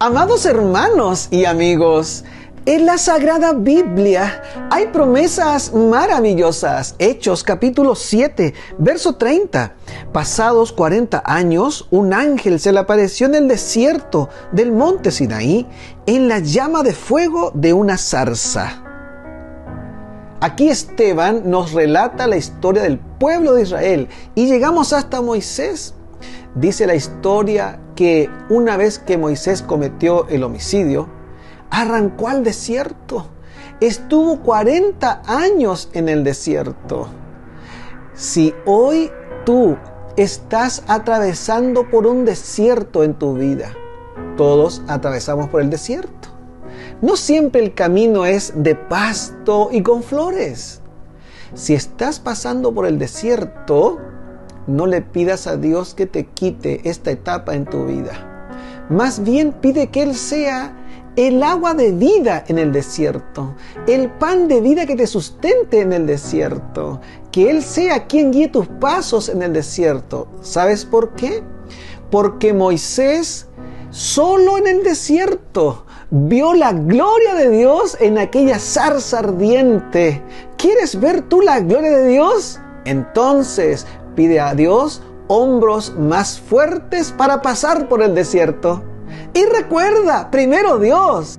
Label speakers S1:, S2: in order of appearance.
S1: Amados hermanos y amigos, en la Sagrada Biblia hay promesas maravillosas. Hechos capítulo 7, verso 30. Pasados 40 años, un ángel se le apareció en el desierto del monte Sinaí en la llama de fuego de una zarza. Aquí Esteban nos relata la historia del pueblo de Israel y llegamos hasta Moisés. Dice la historia que una vez que Moisés cometió el homicidio, arrancó al desierto. Estuvo 40 años en el desierto. Si hoy tú estás atravesando por un desierto en tu vida, todos atravesamos por el desierto. No siempre el camino es de pasto y con flores. Si estás pasando por el desierto, no le pidas a Dios que te quite esta etapa en tu vida. Más bien pide que Él sea el agua de vida en el desierto, el pan de vida que te sustente en el desierto, que Él sea quien guíe tus pasos en el desierto. ¿Sabes por qué? Porque Moisés solo en el desierto vio la gloria de Dios en aquella zarza ardiente. ¿Quieres ver tú la gloria de Dios? Entonces pide a Dios hombros más fuertes para pasar por el desierto. Y recuerda, primero Dios.